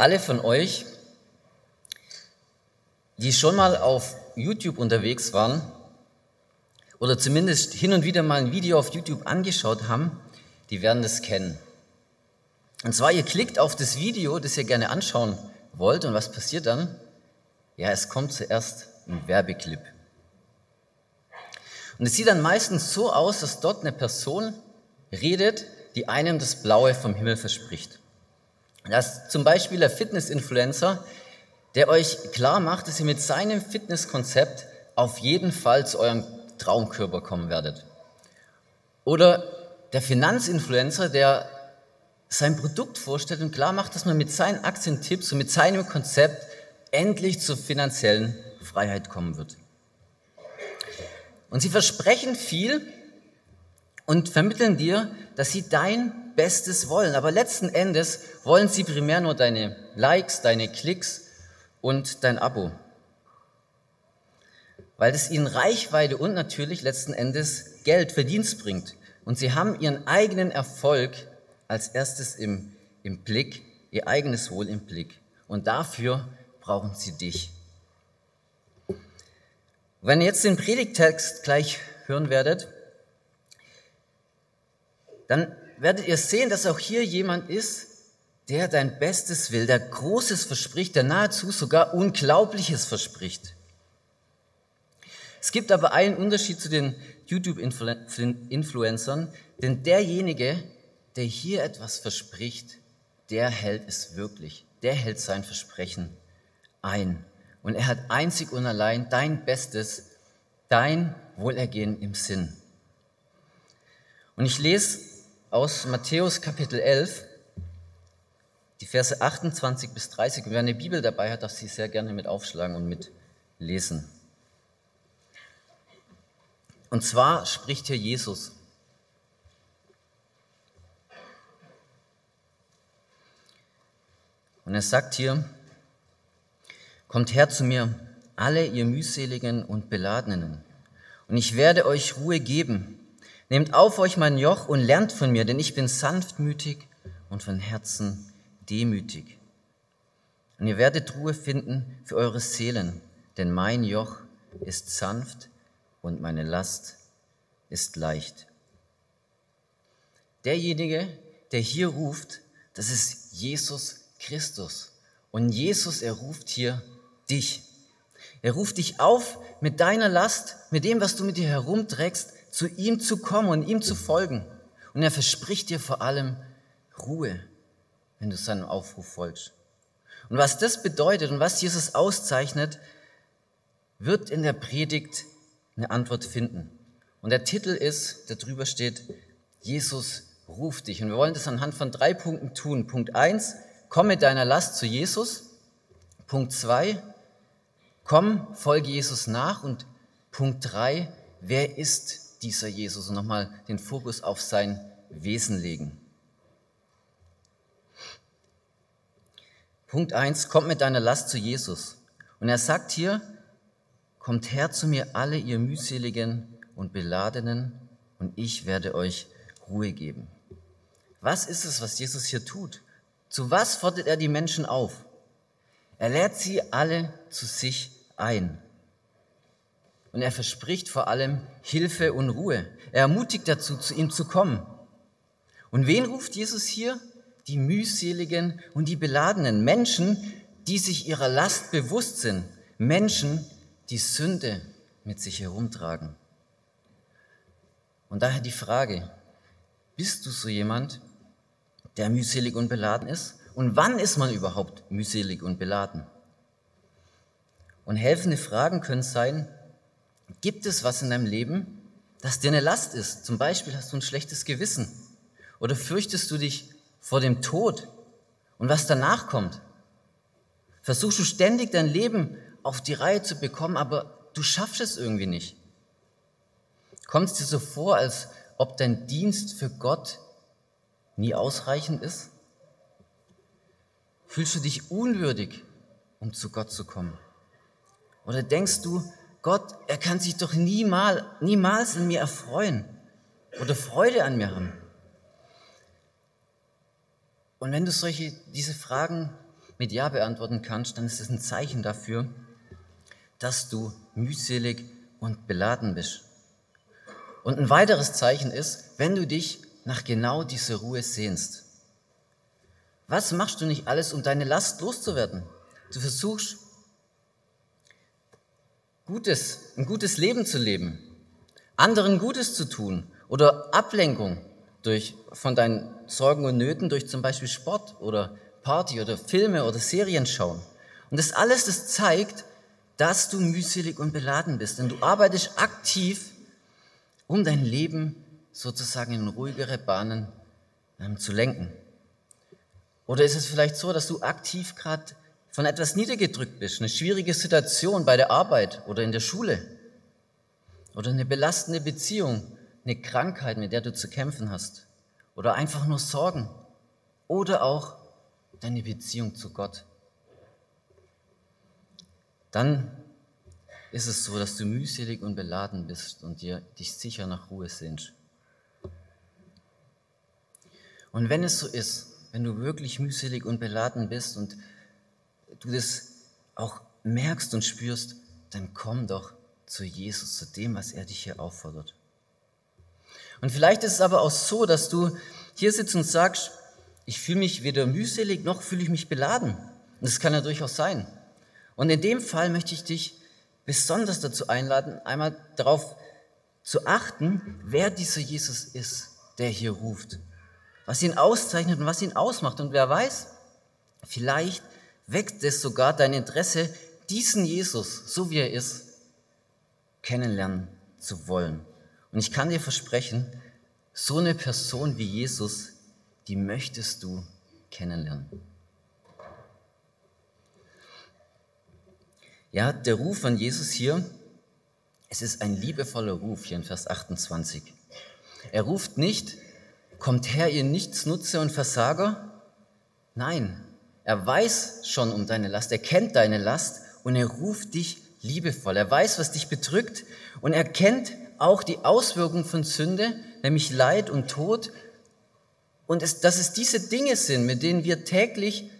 alle von euch, die schon mal auf YouTube unterwegs waren oder zumindest hin und wieder mal ein Video auf YouTube angeschaut haben, die werden das kennen. Und zwar, ihr klickt auf das Video, das ihr gerne anschauen wollt und was passiert dann? Ja, es kommt zuerst ein Werbeclip. Und es sieht dann meistens so aus, dass dort eine Person redet, die einem das Blaue vom Himmel verspricht. Das ist zum Beispiel der Fitness-Influencer, der euch klar macht, dass ihr mit seinem Fitnesskonzept auf jeden Fall zu eurem Traumkörper kommen werdet. Oder der Finanzinfluencer, der sein Produkt vorstellt und klar macht, dass man mit seinen Aktientipps und mit seinem Konzept endlich zur finanziellen Freiheit kommen wird. Und sie versprechen viel und vermitteln dir, dass sie dein Bestes wollen. Aber letzten Endes wollen sie primär nur deine Likes, deine Klicks und dein Abo. Weil es ihnen Reichweite und natürlich letzten Endes Geld, Verdienst bringt. Und sie haben ihren eigenen Erfolg als erstes im, im Blick, ihr eigenes Wohl im Blick. Und dafür brauchen sie dich. Wenn ihr jetzt den Predigtext gleich hören werdet, dann werdet ihr sehen, dass auch hier jemand ist, der dein Bestes will, der Großes verspricht, der nahezu sogar Unglaubliches verspricht. Es gibt aber einen Unterschied zu den YouTube-Influencern, denn derjenige, der hier etwas verspricht, der hält es wirklich, der hält sein Versprechen ein. Und er hat einzig und allein dein Bestes, dein Wohlergehen im Sinn. Und ich lese aus Matthäus Kapitel 11, die Verse 28 bis 30. Und wer eine Bibel dabei hat, darf sie sehr gerne mit aufschlagen und mit lesen. Und zwar spricht hier Jesus. Und er sagt hier, kommt her zu mir, alle ihr mühseligen und beladenen, und ich werde euch Ruhe geben. Nehmt auf euch mein Joch und lernt von mir, denn ich bin sanftmütig und von Herzen demütig. Und ihr werdet Ruhe finden für eure Seelen, denn mein Joch ist sanft und meine Last ist leicht. Derjenige, der hier ruft, das ist Jesus Christus. Und Jesus, er ruft hier dich. Er ruft dich auf, mit deiner Last, mit dem, was du mit dir herumträgst, zu ihm zu kommen und ihm zu folgen. Und er verspricht dir vor allem Ruhe, wenn du seinem Aufruf folgst. Und was das bedeutet und was Jesus auszeichnet, wird in der Predigt eine Antwort finden. Und der Titel ist, der drüber steht, Jesus ruft dich. Und wir wollen das anhand von drei Punkten tun. Punkt eins, komm mit deiner Last zu Jesus. Punkt zwei, komm, folge Jesus nach. Und Punkt drei, wer ist dieser Jesus und nochmal den Fokus auf sein Wesen legen. Punkt eins: kommt mit deiner Last zu Jesus. Und er sagt hier, kommt her zu mir alle ihr mühseligen und beladenen und ich werde euch Ruhe geben. Was ist es, was Jesus hier tut? Zu was fordert er die Menschen auf? Er lädt sie alle zu sich ein. Und er verspricht vor allem Hilfe und Ruhe. Er ermutigt dazu, zu ihm zu kommen. Und wen ruft Jesus hier? Die mühseligen und die beladenen Menschen, die sich ihrer Last bewusst sind. Menschen, die Sünde mit sich herumtragen. Und daher die Frage, bist du so jemand, der mühselig und beladen ist? Und wann ist man überhaupt mühselig und beladen? Und helfende Fragen können sein, Gibt es was in deinem Leben, das dir eine Last ist? Zum Beispiel hast du ein schlechtes Gewissen oder fürchtest du dich vor dem Tod und was danach kommt? Versuchst du ständig dein Leben auf die Reihe zu bekommen, aber du schaffst es irgendwie nicht. Kommt es dir so vor, als ob dein Dienst für Gott nie ausreichend ist? Fühlst du dich unwürdig, um zu Gott zu kommen? Oder denkst du, Gott, er kann sich doch niemals, niemals an mir erfreuen oder Freude an mir haben. Und wenn du solche, diese Fragen mit Ja beantworten kannst, dann ist es ein Zeichen dafür, dass du mühselig und beladen bist. Und ein weiteres Zeichen ist, wenn du dich nach genau dieser Ruhe sehnst. Was machst du nicht alles, um deine Last loszuwerden? Du versuchst, Gutes, ein gutes Leben zu leben, anderen Gutes zu tun oder Ablenkung durch, von deinen Sorgen und Nöten durch zum Beispiel Sport oder Party oder Filme oder Serien schauen. Und das alles, das zeigt, dass du mühselig und beladen bist, denn du arbeitest aktiv, um dein Leben sozusagen in ruhigere Bahnen ähm, zu lenken. Oder ist es vielleicht so, dass du aktiv gerade von etwas niedergedrückt bist, eine schwierige Situation bei der Arbeit oder in der Schule oder eine belastende Beziehung, eine Krankheit, mit der du zu kämpfen hast oder einfach nur Sorgen oder auch deine Beziehung zu Gott. Dann ist es so, dass du mühselig und beladen bist und dir dich sicher nach Ruhe sehnst. Und wenn es so ist, wenn du wirklich mühselig und beladen bist und du das auch merkst und spürst, dann komm doch zu Jesus, zu dem, was er dich hier auffordert. Und vielleicht ist es aber auch so, dass du hier sitzt und sagst, ich fühle mich weder mühselig noch fühle ich mich beladen. Und das kann ja durchaus sein. Und in dem Fall möchte ich dich besonders dazu einladen, einmal darauf zu achten, wer dieser Jesus ist, der hier ruft. Was ihn auszeichnet und was ihn ausmacht. Und wer weiß, vielleicht weckt es sogar dein Interesse, diesen Jesus, so wie er ist, kennenlernen zu wollen. Und ich kann dir versprechen, so eine Person wie Jesus, die möchtest du kennenlernen. Ja, der Ruf von Jesus hier, es ist ein liebevoller Ruf hier in Vers 28. Er ruft nicht, kommt her, ihr Nichtsnutze und Versager. Nein, er weiß schon um deine Last, er kennt deine Last und er ruft dich liebevoll. Er weiß, was dich bedrückt und er kennt auch die Auswirkungen von Sünde, nämlich Leid und Tod. Und es, dass es diese Dinge sind, mit denen wir täglich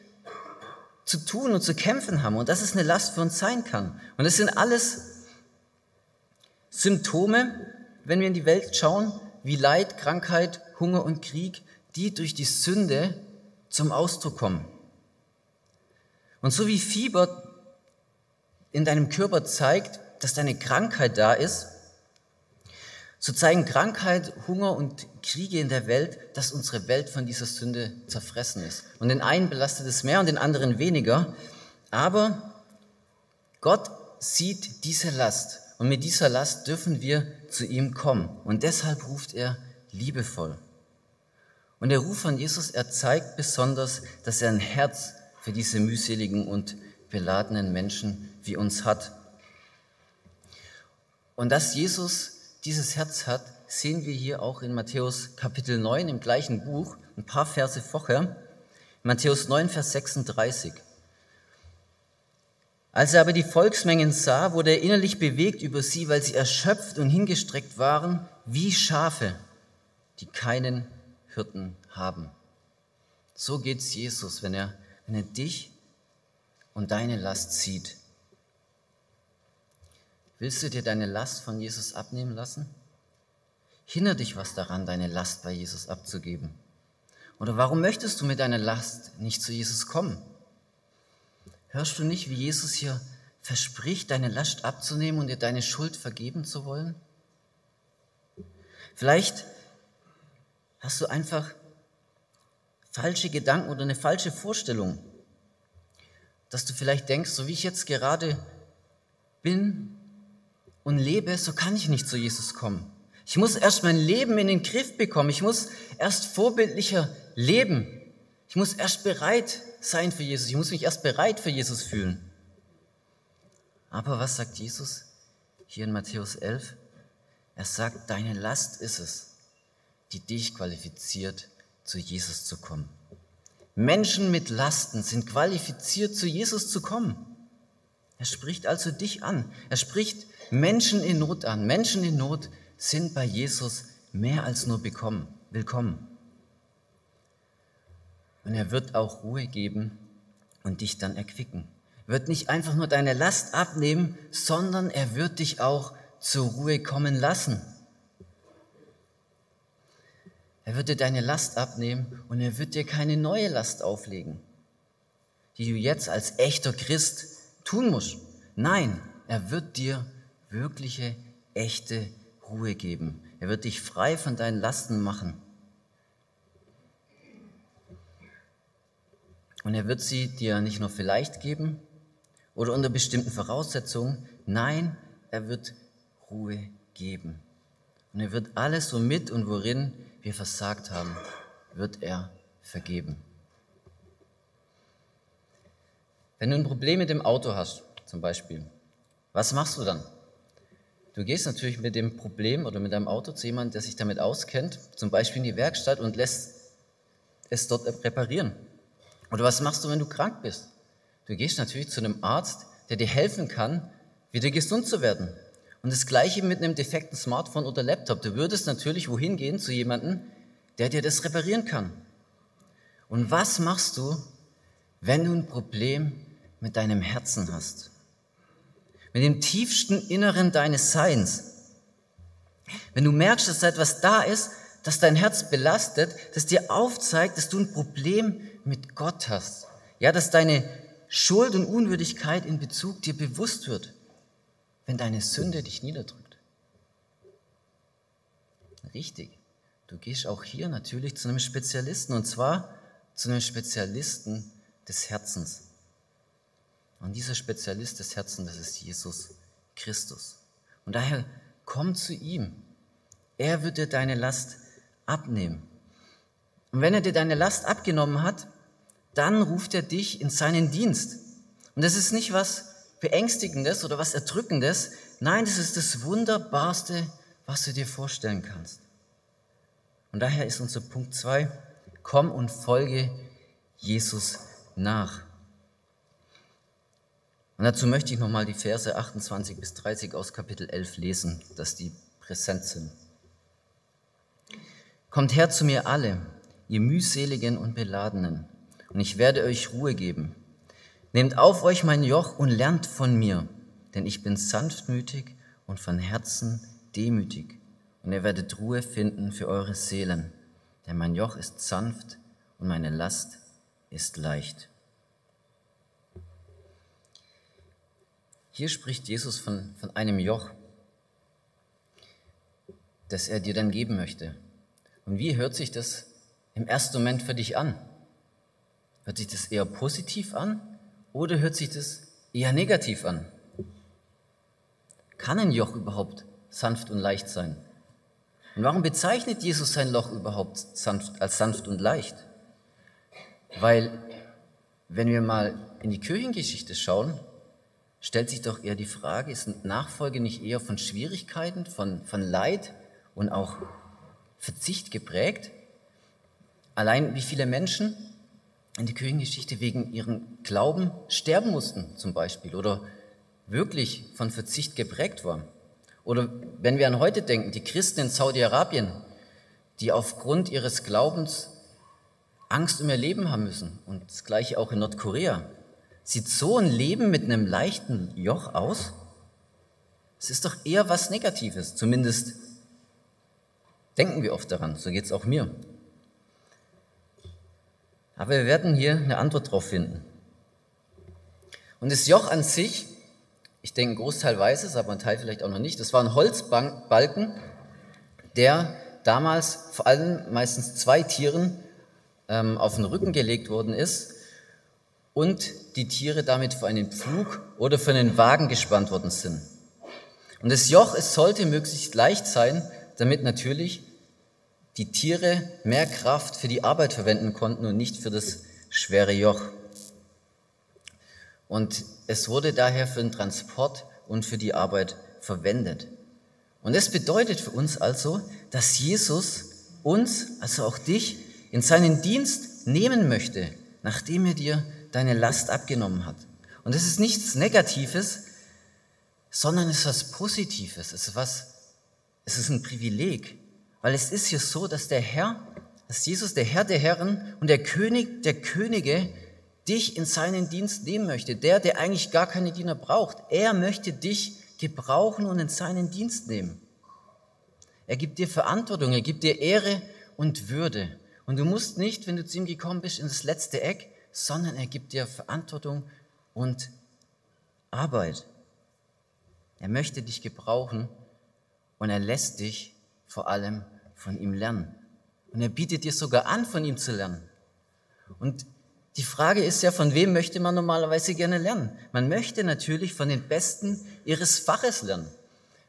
zu tun und zu kämpfen haben und dass es eine Last für uns sein kann. Und das sind alles Symptome, wenn wir in die Welt schauen, wie Leid, Krankheit, Hunger und Krieg, die durch die Sünde zum Ausdruck kommen. Und so wie Fieber in deinem Körper zeigt, dass deine Krankheit da ist, so zeigen Krankheit, Hunger und Kriege in der Welt, dass unsere Welt von dieser Sünde zerfressen ist. Und den einen belastet es mehr und den anderen weniger. Aber Gott sieht diese Last. Und mit dieser Last dürfen wir zu ihm kommen. Und deshalb ruft er liebevoll. Und der Ruf von Jesus, er zeigt besonders, dass er ein Herz für diese mühseligen und beladenen Menschen wie uns hat. Und dass Jesus dieses Herz hat, sehen wir hier auch in Matthäus Kapitel 9 im gleichen Buch, ein paar Verse vorher. Matthäus 9, Vers 36. Als er aber die Volksmengen sah, wurde er innerlich bewegt über sie, weil sie erschöpft und hingestreckt waren, wie Schafe, die keinen Hirten haben. So geht's Jesus, wenn er er dich und deine Last zieht. Willst du dir deine Last von Jesus abnehmen lassen? Hindert dich was daran, deine Last bei Jesus abzugeben? Oder warum möchtest du mit deiner Last nicht zu Jesus kommen? Hörst du nicht, wie Jesus hier verspricht, deine Last abzunehmen und dir deine Schuld vergeben zu wollen? Vielleicht hast du einfach falsche Gedanken oder eine falsche Vorstellung, dass du vielleicht denkst, so wie ich jetzt gerade bin und lebe, so kann ich nicht zu Jesus kommen. Ich muss erst mein Leben in den Griff bekommen. Ich muss erst vorbildlicher leben. Ich muss erst bereit sein für Jesus. Ich muss mich erst bereit für Jesus fühlen. Aber was sagt Jesus hier in Matthäus 11? Er sagt, deine Last ist es, die dich qualifiziert zu Jesus zu kommen. Menschen mit Lasten sind qualifiziert, zu Jesus zu kommen. Er spricht also dich an. Er spricht Menschen in Not an. Menschen in Not sind bei Jesus mehr als nur bekommen, willkommen. Und er wird auch Ruhe geben und dich dann erquicken. Er wird nicht einfach nur deine Last abnehmen, sondern er wird dich auch zur Ruhe kommen lassen. Er wird dir deine Last abnehmen und er wird dir keine neue Last auflegen, die du jetzt als echter Christ tun musst. Nein, er wird dir wirkliche, echte Ruhe geben. Er wird dich frei von deinen Lasten machen. Und er wird sie dir nicht nur vielleicht geben oder unter bestimmten Voraussetzungen. Nein, er wird Ruhe geben. Und er wird alles, womit und worin wir versagt haben, wird er vergeben. Wenn du ein Problem mit dem Auto hast, zum Beispiel, was machst du dann? Du gehst natürlich mit dem Problem oder mit deinem Auto zu jemandem, der sich damit auskennt, zum Beispiel in die Werkstatt und lässt es dort reparieren. Oder was machst du, wenn du krank bist? Du gehst natürlich zu einem Arzt, der dir helfen kann, wieder gesund zu werden. Und das gleiche mit einem defekten Smartphone oder Laptop. Du würdest natürlich wohin gehen zu jemandem, der dir das reparieren kann. Und was machst du, wenn du ein Problem mit deinem Herzen hast? Mit dem tiefsten Inneren deines Seins. Wenn du merkst, dass da etwas da ist, das dein Herz belastet, das dir aufzeigt, dass du ein Problem mit Gott hast. Ja, dass deine Schuld und Unwürdigkeit in Bezug dir bewusst wird wenn deine Sünde dich niederdrückt? Richtig. Du gehst auch hier natürlich zu einem Spezialisten und zwar zu einem Spezialisten des Herzens. Und dieser Spezialist des Herzens, das ist Jesus Christus. Und daher komm zu ihm. Er wird dir deine Last abnehmen. Und wenn er dir deine Last abgenommen hat, dann ruft er dich in seinen Dienst. Und das ist nicht was Beängstigendes oder was Erdrückendes. Nein, das ist das Wunderbarste, was du dir vorstellen kannst. Und daher ist unser Punkt zwei: komm und folge Jesus nach. Und dazu möchte ich nochmal die Verse 28 bis 30 aus Kapitel 11 lesen, dass die präsent sind. Kommt her zu mir alle, ihr mühseligen und beladenen, und ich werde euch Ruhe geben. Nehmt auf euch mein Joch und lernt von mir, denn ich bin sanftmütig und von Herzen demütig. Und ihr werdet Ruhe finden für eure Seelen, denn mein Joch ist sanft und meine Last ist leicht. Hier spricht Jesus von, von einem Joch, das er dir dann geben möchte. Und wie hört sich das im ersten Moment für dich an? Hört sich das eher positiv an oder hört sich das eher negativ an? Kann ein Joch überhaupt sanft und leicht sein? Und warum bezeichnet Jesus sein Loch überhaupt sanft, als sanft und leicht? Weil, wenn wir mal in die Kirchengeschichte schauen, stellt sich doch eher die Frage, ist Nachfolge nicht eher von Schwierigkeiten, von, von Leid und auch Verzicht geprägt? Allein wie viele Menschen in der Kirchengeschichte wegen ihrem Glauben sterben mussten zum Beispiel oder wirklich von Verzicht geprägt waren. Oder wenn wir an heute denken, die Christen in Saudi-Arabien, die aufgrund ihres Glaubens Angst um ihr Leben haben müssen und das gleiche auch in Nordkorea. Sieht so ein Leben mit einem leichten Joch aus? Es ist doch eher was Negatives, zumindest denken wir oft daran, so geht es auch mir. Aber wir werden hier eine Antwort darauf finden. Und das Joch an sich, ich denke, ein Großteil weiß es, aber ein Teil vielleicht auch noch nicht, das war ein Holzbalken, der damals vor allem meistens zwei Tieren ähm, auf den Rücken gelegt worden ist und die Tiere damit für einen Pflug oder für einen Wagen gespannt worden sind. Und das Joch, es sollte möglichst leicht sein, damit natürlich die Tiere mehr Kraft für die Arbeit verwenden konnten und nicht für das schwere Joch. Und es wurde daher für den Transport und für die Arbeit verwendet. Und das bedeutet für uns also, dass Jesus uns, also auch dich, in seinen Dienst nehmen möchte, nachdem er dir deine Last abgenommen hat. Und das ist nichts Negatives, sondern es ist was Positives. Es ist was, es ist ein Privileg. Weil es ist hier so, dass der Herr, dass Jesus, der Herr der Herren und der König der Könige, dich in seinen Dienst nehmen möchte. Der, der eigentlich gar keine Diener braucht. Er möchte dich gebrauchen und in seinen Dienst nehmen. Er gibt dir Verantwortung, er gibt dir Ehre und Würde. Und du musst nicht, wenn du zu ihm gekommen bist, in das letzte Eck, sondern er gibt dir Verantwortung und Arbeit. Er möchte dich gebrauchen und er lässt dich vor allem von ihm lernen. Und er bietet dir sogar an, von ihm zu lernen. Und die Frage ist ja, von wem möchte man normalerweise gerne lernen? Man möchte natürlich von den Besten ihres Faches lernen.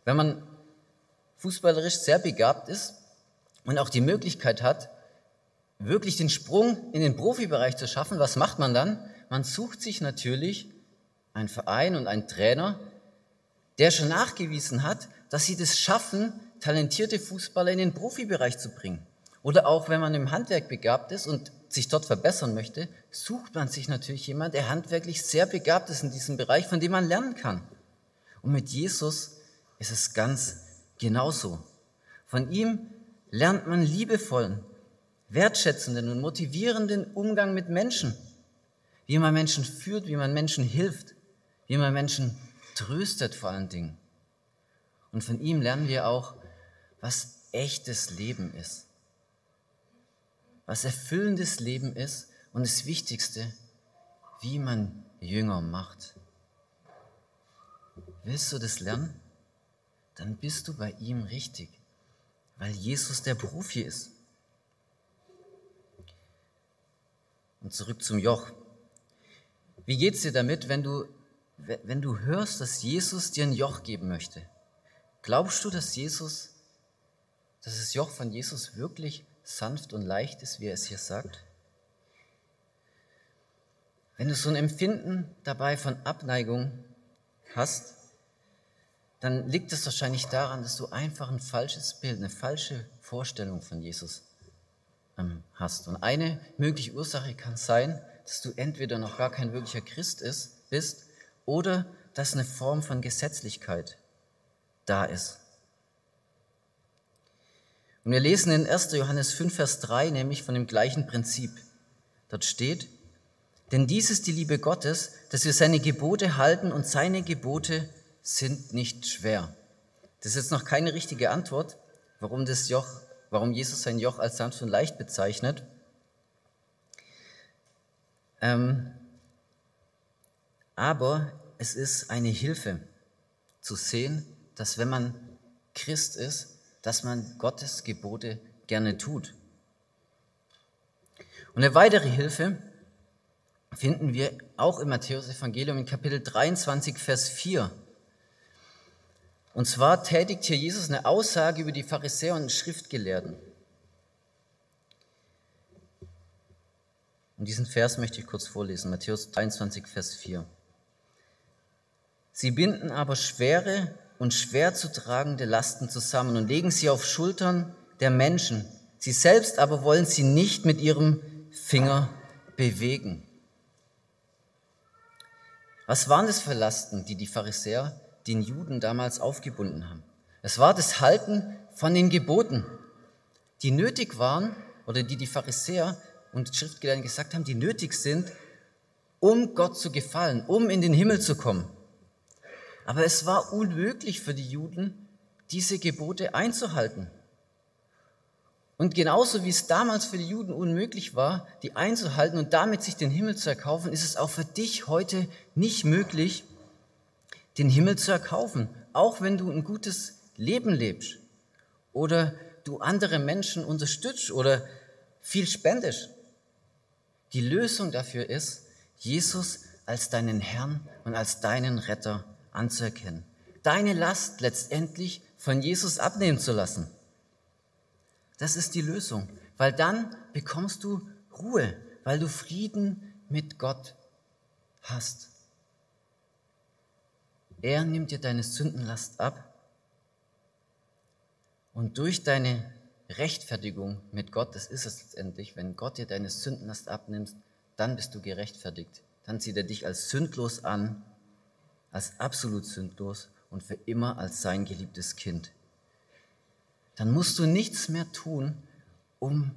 Wenn man fußballerisch sehr begabt ist und auch die Möglichkeit hat, wirklich den Sprung in den Profibereich zu schaffen, was macht man dann? Man sucht sich natürlich einen Verein und einen Trainer, der schon nachgewiesen hat, dass sie das schaffen, talentierte Fußballer in den Profibereich zu bringen. Oder auch wenn man im Handwerk begabt ist und sich dort verbessern möchte, sucht man sich natürlich jemand, der handwerklich sehr begabt ist in diesem Bereich, von dem man lernen kann. Und mit Jesus ist es ganz genauso. Von ihm lernt man liebevollen, wertschätzenden und motivierenden Umgang mit Menschen, wie man Menschen führt, wie man Menschen hilft, wie man Menschen tröstet vor allen Dingen. Und von ihm lernen wir auch, was echtes Leben ist, was erfüllendes Leben ist und das Wichtigste, wie man Jünger macht. Willst du das lernen? Dann bist du bei ihm richtig, weil Jesus der Profi ist. Und zurück zum Joch. Wie geht's dir damit, wenn du, wenn du hörst, dass Jesus dir ein Joch geben möchte? Glaubst du, dass Jesus, dass das Joch von Jesus wirklich sanft und leicht ist, wie er es hier sagt? Wenn du so ein Empfinden dabei von Abneigung hast, dann liegt es wahrscheinlich daran, dass du einfach ein falsches Bild, eine falsche Vorstellung von Jesus ähm, hast. Und eine mögliche Ursache kann sein, dass du entweder noch gar kein wirklicher Christ ist, bist oder dass eine Form von Gesetzlichkeit da ist. Und wir lesen in 1. Johannes 5, Vers 3 nämlich von dem gleichen Prinzip. Dort steht, denn dies ist die Liebe Gottes, dass wir seine Gebote halten und seine Gebote sind nicht schwer. Das ist jetzt noch keine richtige Antwort, warum das Joch, warum Jesus sein Joch als sanft und leicht bezeichnet. Ähm, aber es ist eine Hilfe zu sehen, dass wenn man Christ ist, dass man Gottes Gebote gerne tut. Und eine weitere Hilfe finden wir auch im Matthäus-Evangelium in Kapitel 23, Vers 4. Und zwar tätigt hier Jesus eine Aussage über die Pharisäer und Schriftgelehrten. Und diesen Vers möchte ich kurz vorlesen, Matthäus 23, Vers 4. Sie binden aber schwere und schwer zu tragende Lasten zusammen und legen sie auf Schultern der Menschen. Sie selbst aber wollen sie nicht mit ihrem Finger bewegen. Was waren das für Lasten, die die Pharisäer den Juden damals aufgebunden haben? Es war das Halten von den Geboten, die nötig waren oder die die Pharisäer und Schriftgelehrten gesagt haben, die nötig sind, um Gott zu gefallen, um in den Himmel zu kommen. Aber es war unmöglich für die Juden, diese Gebote einzuhalten. Und genauso wie es damals für die Juden unmöglich war, die einzuhalten und damit sich den Himmel zu erkaufen, ist es auch für dich heute nicht möglich, den Himmel zu erkaufen, auch wenn du ein gutes Leben lebst oder du andere Menschen unterstützt oder viel spendest. Die Lösung dafür ist, Jesus als deinen Herrn und als deinen Retter anzuerkennen. Deine Last letztendlich von Jesus abnehmen zu lassen. Das ist die Lösung, weil dann bekommst du Ruhe, weil du Frieden mit Gott hast. Er nimmt dir deine Sündenlast ab und durch deine Rechtfertigung mit Gott, das ist es letztendlich, wenn Gott dir deine Sündenlast abnimmt, dann bist du gerechtfertigt. Dann sieht er dich als sündlos an als absolut sündlos und für immer als sein geliebtes Kind. Dann musst du nichts mehr tun, um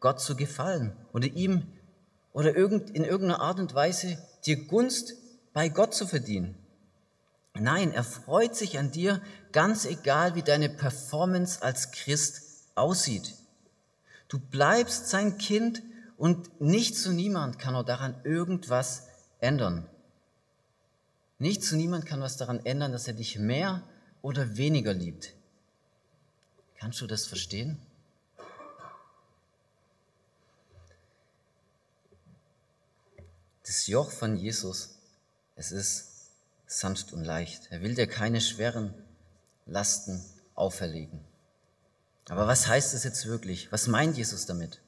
Gott zu gefallen oder ihm oder in irgendeiner Art und Weise dir Gunst bei Gott zu verdienen. Nein, er freut sich an dir, ganz egal wie deine Performance als Christ aussieht. Du bleibst sein Kind und nicht zu niemand kann er daran irgendwas ändern. Nicht zu niemand kann was daran ändern, dass er dich mehr oder weniger liebt. Kannst du das verstehen? Das Joch von Jesus, es ist sanft und leicht. Er will dir keine schweren Lasten auferlegen. Aber was heißt es jetzt wirklich? Was meint Jesus damit?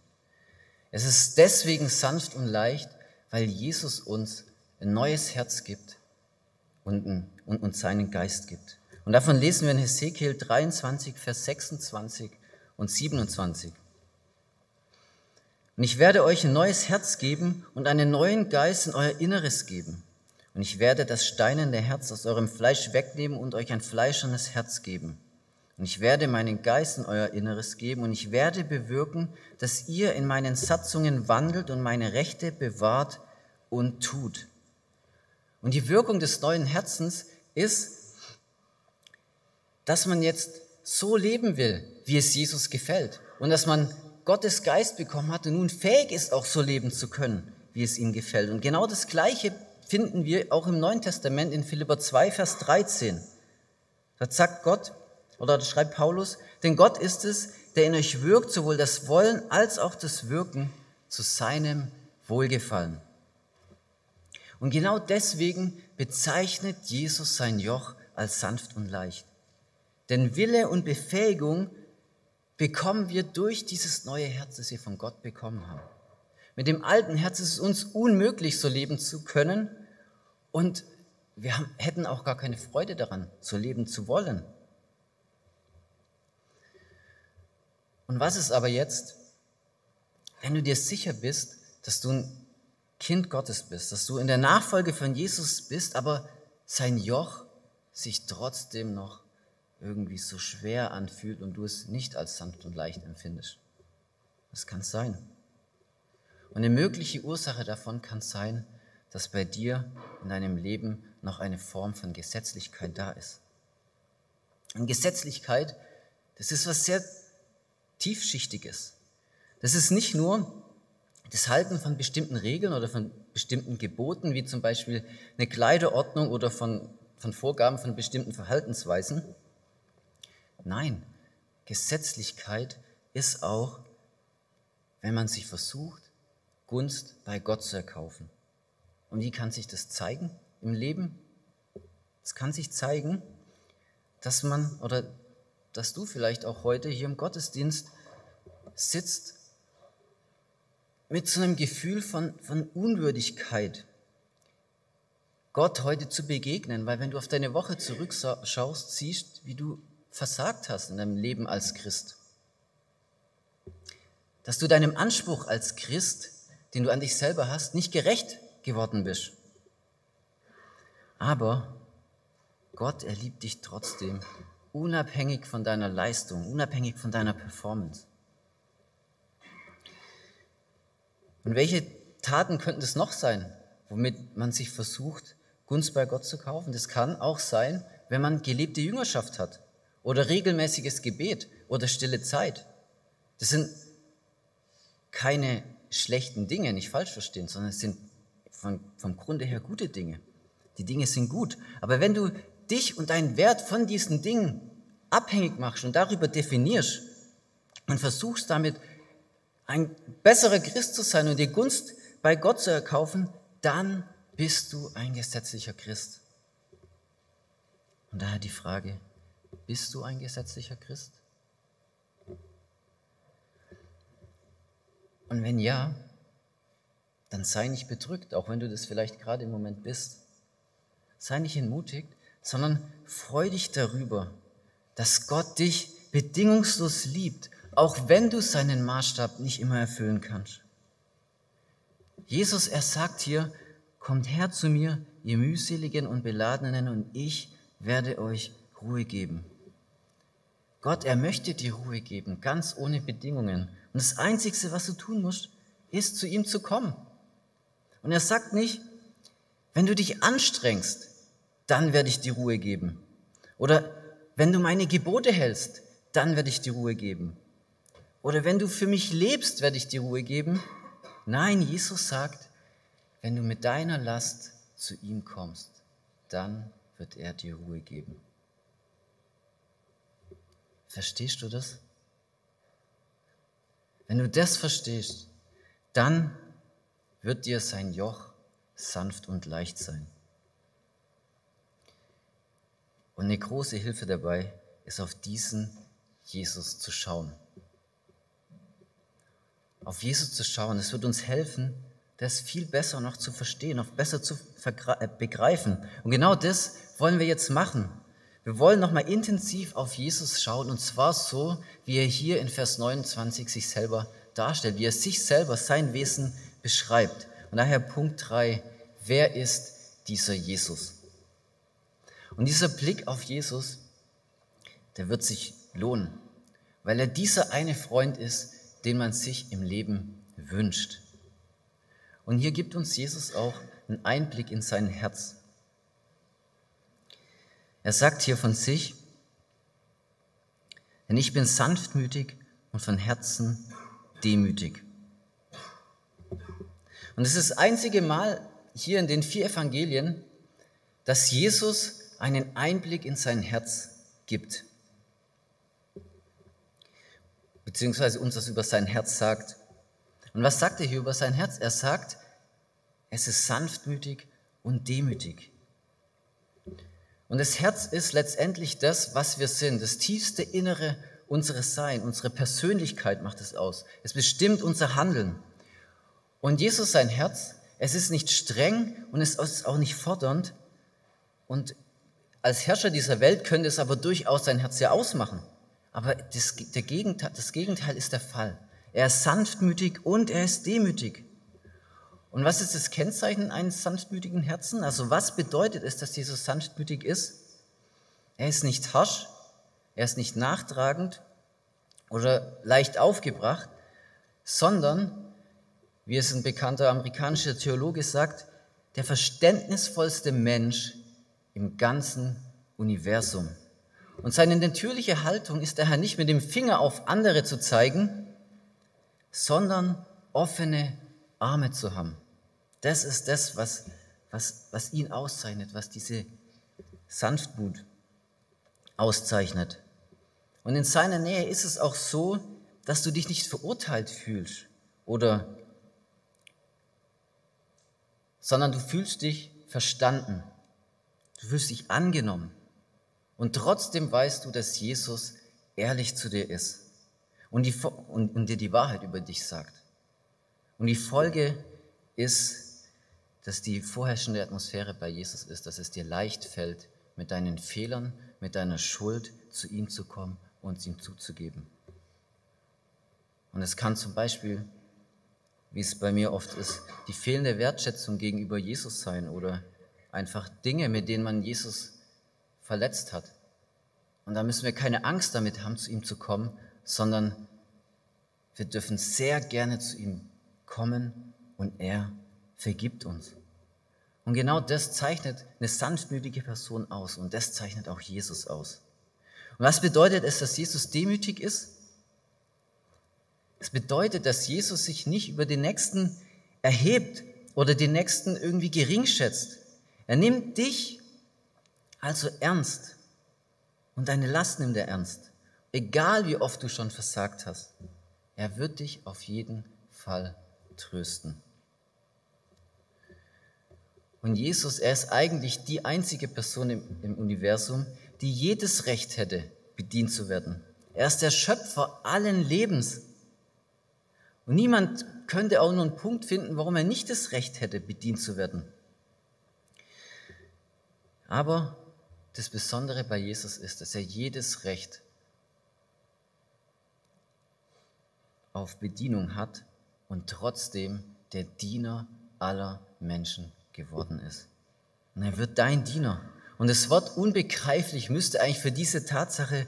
Es ist deswegen sanft und leicht, weil Jesus uns ein neues Herz gibt und, und uns seinen Geist gibt. Und davon lesen wir in Hesekiel 23, Vers 26 und 27. Und ich werde euch ein neues Herz geben und einen neuen Geist in euer Inneres geben. Und ich werde das steinende Herz aus eurem Fleisch wegnehmen und euch ein fleischernes Herz geben. Und ich werde meinen Geist in euer Inneres geben und ich werde bewirken, dass ihr in meinen Satzungen wandelt und meine Rechte bewahrt und tut. Und die Wirkung des neuen Herzens ist, dass man jetzt so leben will, wie es Jesus gefällt. Und dass man Gottes Geist bekommen hat und nun fähig ist, auch so leben zu können, wie es ihm gefällt. Und genau das Gleiche finden wir auch im Neuen Testament in Philipper 2, Vers 13. Da sagt Gott, oder da schreibt Paulus, denn Gott ist es, der in euch wirkt, sowohl das Wollen als auch das Wirken zu seinem Wohlgefallen. Und genau deswegen bezeichnet Jesus sein Joch als sanft und leicht. Denn Wille und Befähigung bekommen wir durch dieses neue Herz, das wir von Gott bekommen haben. Mit dem alten Herz ist es uns unmöglich, so leben zu können und wir hätten auch gar keine Freude daran, so leben zu wollen. Und was ist aber jetzt, wenn du dir sicher bist, dass du ein Kind Gottes bist, dass du in der Nachfolge von Jesus bist, aber sein Joch sich trotzdem noch irgendwie so schwer anfühlt und du es nicht als sanft und leicht empfindest. Das kann sein. Und eine mögliche Ursache davon kann sein, dass bei dir in deinem Leben noch eine Form von Gesetzlichkeit da ist. Und Gesetzlichkeit, das ist was sehr tiefschichtiges. Das ist nicht nur das Halten von bestimmten Regeln oder von bestimmten Geboten, wie zum Beispiel eine Kleiderordnung oder von, von Vorgaben von bestimmten Verhaltensweisen. Nein, Gesetzlichkeit ist auch, wenn man sich versucht, Gunst bei Gott zu erkaufen. Und wie kann sich das zeigen im Leben? Es kann sich zeigen, dass man oder dass du vielleicht auch heute hier im Gottesdienst sitzt mit so einem Gefühl von, von Unwürdigkeit, Gott heute zu begegnen, weil wenn du auf deine Woche zurückschaust, siehst, wie du versagt hast in deinem Leben als Christ. Dass du deinem Anspruch als Christ, den du an dich selber hast, nicht gerecht geworden bist. Aber Gott, er liebt dich trotzdem, unabhängig von deiner Leistung, unabhängig von deiner Performance. Und welche Taten könnten es noch sein, womit man sich versucht, Gunst bei Gott zu kaufen? Das kann auch sein, wenn man gelebte Jüngerschaft hat oder regelmäßiges Gebet oder stille Zeit. Das sind keine schlechten Dinge, nicht falsch verstehen, sondern es sind von, vom Grunde her gute Dinge. Die Dinge sind gut. Aber wenn du dich und deinen Wert von diesen Dingen abhängig machst und darüber definierst und versuchst damit ein besserer Christ zu sein und die Gunst bei Gott zu erkaufen, dann bist du ein gesetzlicher Christ. Und daher die Frage, bist du ein gesetzlicher Christ? Und wenn ja, dann sei nicht bedrückt, auch wenn du das vielleicht gerade im Moment bist. Sei nicht entmutigt, sondern freu dich darüber, dass Gott dich bedingungslos liebt auch wenn du seinen Maßstab nicht immer erfüllen kannst. Jesus, er sagt hier, kommt her zu mir, ihr mühseligen und beladenen, und ich werde euch Ruhe geben. Gott, er möchte dir Ruhe geben, ganz ohne Bedingungen. Und das Einzige, was du tun musst, ist zu ihm zu kommen. Und er sagt nicht, wenn du dich anstrengst, dann werde ich die Ruhe geben. Oder wenn du meine Gebote hältst, dann werde ich die Ruhe geben. Oder wenn du für mich lebst, werde ich die Ruhe geben. Nein, Jesus sagt, wenn du mit deiner Last zu ihm kommst, dann wird er dir Ruhe geben. Verstehst du das? Wenn du das verstehst, dann wird dir sein Joch sanft und leicht sein. Und eine große Hilfe dabei ist auf diesen Jesus zu schauen. Auf Jesus zu schauen, es wird uns helfen, das viel besser noch zu verstehen, noch besser zu äh, begreifen. Und genau das wollen wir jetzt machen. Wir wollen nochmal intensiv auf Jesus schauen und zwar so, wie er hier in Vers 29 sich selber darstellt, wie er sich selber, sein Wesen beschreibt. Und daher Punkt 3, wer ist dieser Jesus? Und dieser Blick auf Jesus, der wird sich lohnen, weil er dieser eine Freund ist, den man sich im Leben wünscht. Und hier gibt uns Jesus auch einen Einblick in sein Herz. Er sagt hier von sich, denn ich bin sanftmütig und von Herzen demütig. Und es ist das einzige Mal hier in den vier Evangelien, dass Jesus einen Einblick in sein Herz gibt. Beziehungsweise uns das über sein Herz sagt. Und was sagt er hier über sein Herz? Er sagt, es ist sanftmütig und demütig. Und das Herz ist letztendlich das, was wir sind, das tiefste Innere unseres Sein, unsere Persönlichkeit macht es aus. Es bestimmt unser Handeln. Und Jesus, sein Herz, es ist nicht streng und es ist auch nicht fordernd. Und als Herrscher dieser Welt könnte es aber durchaus sein Herz ja ausmachen. Aber das, der Gegenteil, das Gegenteil ist der Fall. Er ist sanftmütig und er ist demütig. Und was ist das Kennzeichen eines sanftmütigen Herzen? Also was bedeutet es, dass Jesus sanftmütig ist? Er ist nicht harsch, er ist nicht nachtragend oder leicht aufgebracht, sondern, wie es ein bekannter amerikanischer Theologe sagt, der verständnisvollste Mensch im ganzen Universum. Und seine natürliche Haltung ist daher nicht mit dem Finger auf andere zu zeigen, sondern offene Arme zu haben. Das ist das, was, was, was ihn auszeichnet, was diese Sanftmut auszeichnet. Und in seiner Nähe ist es auch so, dass du dich nicht verurteilt fühlst oder sondern du fühlst dich verstanden. Du fühlst dich angenommen. Und trotzdem weißt du, dass Jesus ehrlich zu dir ist und, die, und, und dir die Wahrheit über dich sagt. Und die Folge ist, dass die vorherrschende Atmosphäre bei Jesus ist, dass es dir leicht fällt, mit deinen Fehlern, mit deiner Schuld zu ihm zu kommen und es ihm zuzugeben. Und es kann zum Beispiel, wie es bei mir oft ist, die fehlende Wertschätzung gegenüber Jesus sein oder einfach Dinge, mit denen man Jesus verletzt hat. Und da müssen wir keine Angst damit haben, zu ihm zu kommen, sondern wir dürfen sehr gerne zu ihm kommen und er vergibt uns. Und genau das zeichnet eine sanftmütige Person aus und das zeichnet auch Jesus aus. Und was bedeutet es, dass Jesus demütig ist? Es bedeutet, dass Jesus sich nicht über den Nächsten erhebt oder den Nächsten irgendwie gering schätzt. Er nimmt dich also ernst und deine Last nimmt er ernst. Egal wie oft du schon versagt hast, er wird dich auf jeden Fall trösten. Und Jesus, er ist eigentlich die einzige Person im, im, Universum, die jedes Recht hätte, bedient zu werden. Er ist der Schöpfer allen Lebens. Und niemand könnte auch nur einen Punkt finden, warum er nicht das Recht hätte, bedient zu werden. Aber das Besondere bei Jesus ist, dass er jedes Recht auf Bedienung hat und trotzdem der Diener aller Menschen geworden ist. Und er wird dein Diener. Und das Wort unbegreiflich müsste eigentlich für diese Tatsache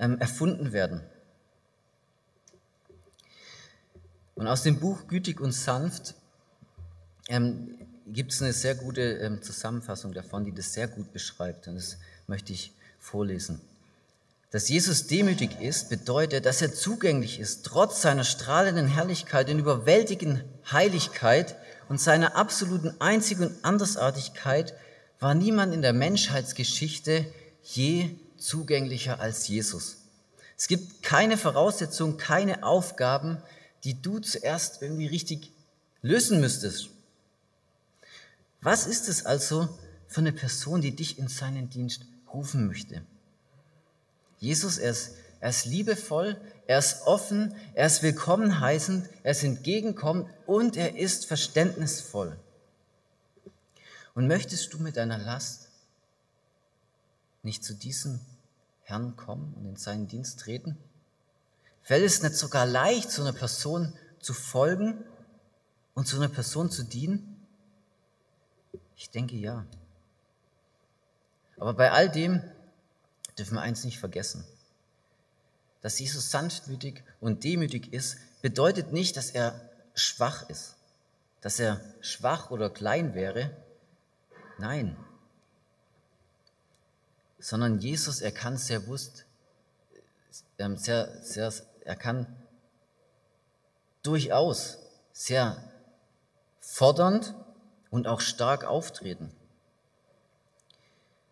ähm, erfunden werden. Und aus dem Buch Gütig und Sanft ähm, gibt es eine sehr gute ähm, Zusammenfassung davon, die das sehr gut beschreibt. Und das möchte ich vorlesen. Dass Jesus demütig ist, bedeutet, dass er zugänglich ist, trotz seiner strahlenden Herrlichkeit und überwältigenden Heiligkeit und seiner absoluten Einzig- und Andersartigkeit war niemand in der Menschheitsgeschichte je zugänglicher als Jesus. Es gibt keine Voraussetzungen, keine Aufgaben, die du zuerst irgendwie richtig lösen müsstest. Was ist es also für eine Person, die dich in seinen Dienst rufen möchte? Jesus, er ist, er ist liebevoll, er ist offen, er ist willkommen heißend, er ist entgegenkommend und er ist verständnisvoll. Und möchtest du mit deiner Last nicht zu diesem Herrn kommen und in seinen Dienst treten? Fällt es nicht sogar leicht, zu einer Person zu folgen und zu einer Person zu dienen? Ich denke ja. Aber bei all dem dürfen wir eins nicht vergessen. Dass Jesus sanftmütig und demütig ist, bedeutet nicht, dass er schwach ist, dass er schwach oder klein wäre. Nein. Sondern Jesus, er kann sehr wusst, ähm, sehr, sehr, er kann durchaus sehr fordernd und auch stark auftreten.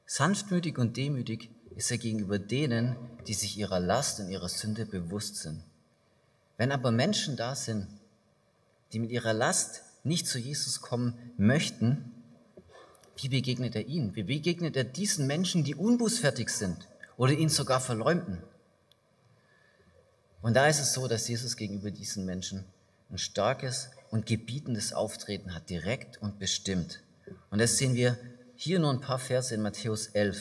Sanftmütig und demütig ist er gegenüber denen, die sich ihrer Last und ihrer Sünde bewusst sind. Wenn aber Menschen da sind, die mit ihrer Last nicht zu Jesus kommen möchten, wie begegnet er ihnen? Wie begegnet er diesen Menschen, die unbußfertig sind oder ihn sogar verleumden? Und da ist es so, dass Jesus gegenüber diesen Menschen ein starkes und gebietendes Auftreten hat, direkt und bestimmt. Und das sehen wir hier nur ein paar Verse in Matthäus 11,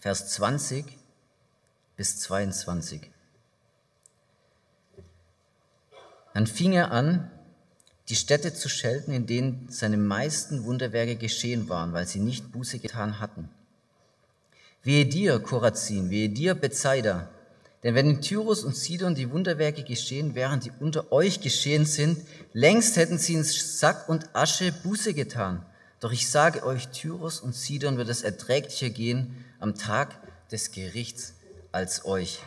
Vers 20 bis 22. Dann fing er an, die Städte zu schelten, in denen seine meisten Wunderwerke geschehen waren, weil sie nicht Buße getan hatten. Wehe dir, Korazin, wehe dir, Bethsaida, denn wenn in Tyrus und Sidon die Wunderwerke geschehen wären, die unter euch geschehen sind, längst hätten sie in Sack und Asche Buße getan. Doch ich sage euch, Tyrus und Sidon wird es erträglicher gehen am Tag des Gerichts als euch.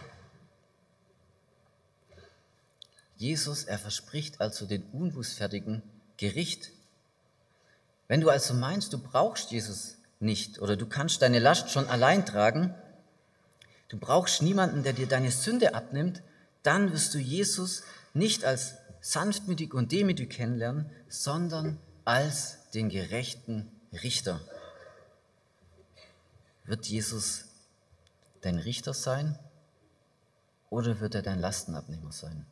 Jesus, er verspricht also den Unbußfertigen Gericht. Wenn du also meinst, du brauchst Jesus nicht oder du kannst deine Last schon allein tragen, du brauchst niemanden, der dir deine Sünde abnimmt, dann wirst du Jesus nicht als sanftmütig und demütig kennenlernen, sondern als den gerechten Richter. Wird Jesus dein Richter sein oder wird er dein Lastenabnehmer sein?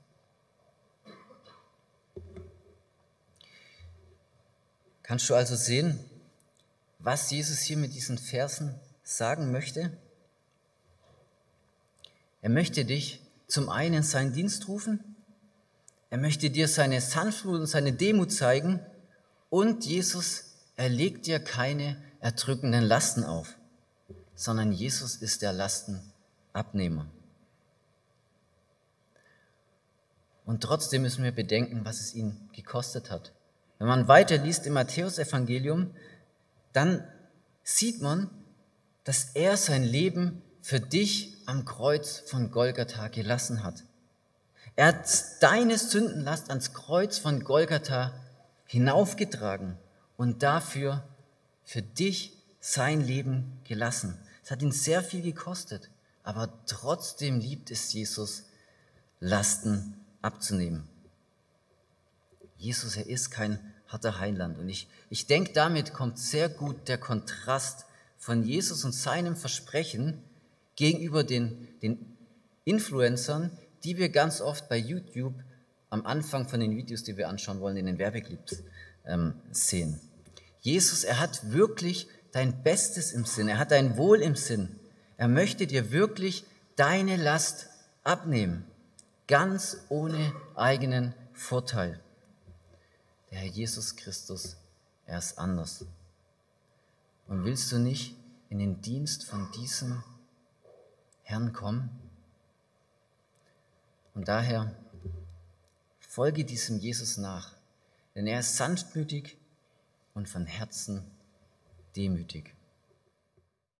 Kannst du also sehen, was Jesus hier mit diesen Versen sagen möchte? Er möchte dich zum einen in seinen Dienst rufen, er möchte dir seine Sanftmut und seine Demut zeigen und Jesus, er legt dir keine erdrückenden Lasten auf, sondern Jesus ist der Lastenabnehmer. Und trotzdem müssen wir bedenken, was es ihn gekostet hat. Wenn man weiter liest im Matthäusevangelium, dann sieht man, dass er sein Leben für dich am Kreuz von Golgatha gelassen hat. Er hat deine Sündenlast ans Kreuz von Golgatha hinaufgetragen und dafür für dich sein Leben gelassen. Es hat ihn sehr viel gekostet, aber trotzdem liebt es Jesus, Lasten abzunehmen. Jesus, er ist kein harter Heiland. Und ich, ich denke, damit kommt sehr gut der Kontrast von Jesus und seinem Versprechen gegenüber den, den Influencern, die wir ganz oft bei YouTube am Anfang von den Videos, die wir anschauen wollen, in den Werbeclips ähm, sehen. Jesus, er hat wirklich dein Bestes im Sinn, er hat dein Wohl im Sinn. Er möchte dir wirklich deine Last abnehmen, ganz ohne eigenen Vorteil. Der Herr Jesus Christus, er ist anders. Und willst du nicht in den Dienst von diesem Herrn kommen? Und daher folge diesem Jesus nach. denn er ist sanftmütig und von Herzen demütig.